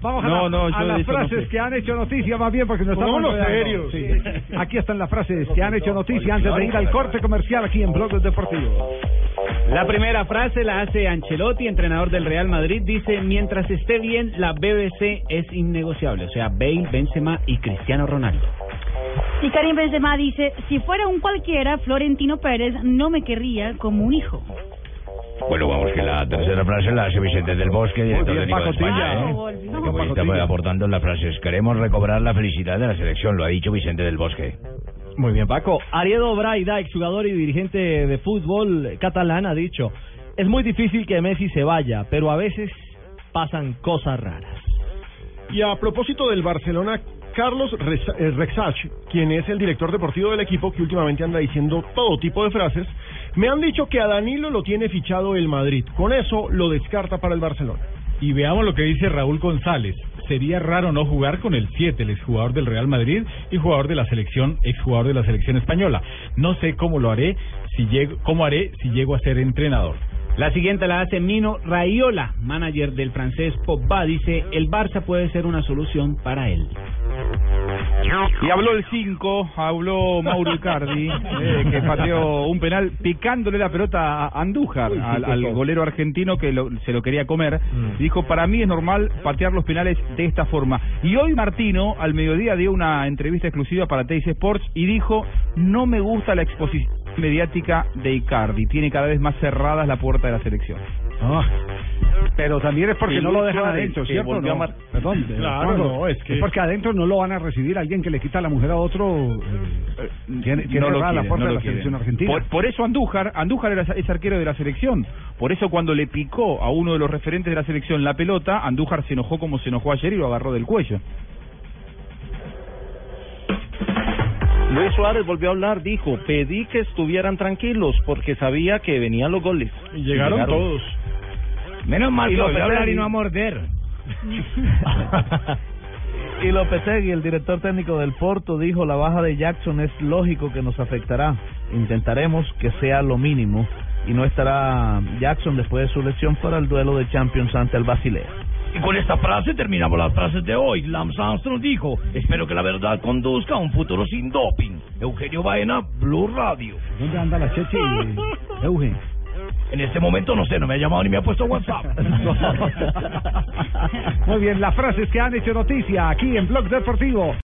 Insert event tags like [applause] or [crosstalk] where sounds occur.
Vamos a, No, a las no frases que han hecho noticia, más bien, porque nos estamos serios. Sí. [laughs] Aquí están las frases que han hecho noticia antes de ir al corte comercial aquí en Blog Deportivo. La primera frase la hace Ancelotti, entrenador del Real Madrid. Dice, mientras esté bien, la BBC es innegociable. O sea, Bale, Benzema y Cristiano Ronaldo. Y Karim Benzema dice, si fuera un cualquiera, Florentino Pérez no me querría como un hijo. Bueno, vamos que la tercera frase la hace Vicente del Bosque, director bien, técnico de Paco España. ¿eh? ¿eh? Hoy estamos aportando las frases. Queremos recobrar la felicidad de la selección, lo ha dicho Vicente del Bosque. Muy bien, Paco. Ariedo Braida, exjugador y dirigente de fútbol catalán, ha dicho, es muy difícil que Messi se vaya, pero a veces pasan cosas raras. Y a propósito del Barcelona, Carlos Reza- eh, Rexach, quien es el director deportivo del equipo, que últimamente anda diciendo todo tipo de frases, me han dicho que a Danilo lo tiene fichado el Madrid. Con eso lo descarta para el Barcelona. Y veamos lo que dice Raúl González. Sería raro no jugar con el 7, el exjugador del Real Madrid y jugador de la selección, exjugador de la selección española. No sé cómo lo haré, si llego, cómo haré si llego a ser entrenador. La siguiente la hace Mino Raiola, manager del francés Pogba. Dice, el Barça puede ser una solución para él. Y habló el 5, habló Mauro Icardi, [laughs] eh, que pateó un penal picándole la pelota a Andújar, al, al golero argentino que lo- se lo quería comer. Dijo, para mí es normal patear los penales de esta forma. Y hoy Martino, al mediodía, dio una entrevista exclusiva para Teis Sports y dijo, no me gusta la exposición mediática de Icardi, tiene cada vez más cerradas la puerta de la selección. Ah, pero también es porque no lo dejan adentro, ¿cierto? No, mar- Perdón. eh, Claro, no, es que- porque adentro no lo van a recibir alguien que le quita la mujer a otro. eh, tiene tiene no lo la puerta no de la selección argentina. Por, por eso Andújar, Andújar era, es arquero de la selección. Por eso cuando le picó a uno de los referentes de la selección la pelota, Andújar se enojó como se enojó ayer y lo agarró del cuello. Luis Suárez volvió a hablar, dijo, pedí que estuvieran tranquilos porque sabía que venían los goles. Y llegaron, todos. Menos mal que volvió a hablar y no a morder. [laughs] y Lopetegui, el director técnico del Porto, dijo, la baja de Jackson es lógico que nos afectará. Intentaremos que sea lo mínimo y no estará Jackson después de su lesión para el duelo de Champions ante el Basilea. Y con esta frase terminamos las frases de hoy. Lance Armstrong dijo, espero que la verdad conduzca a un futuro sin doping. Eugenio Baena, Blue Radio. ¿Dónde anda la Cheche? [laughs] Eugen. En este momento no sé, no me ha llamado ni me ha puesto WhatsApp. [laughs] Muy bien, las frases que han hecho noticia aquí en Blog Deportivo.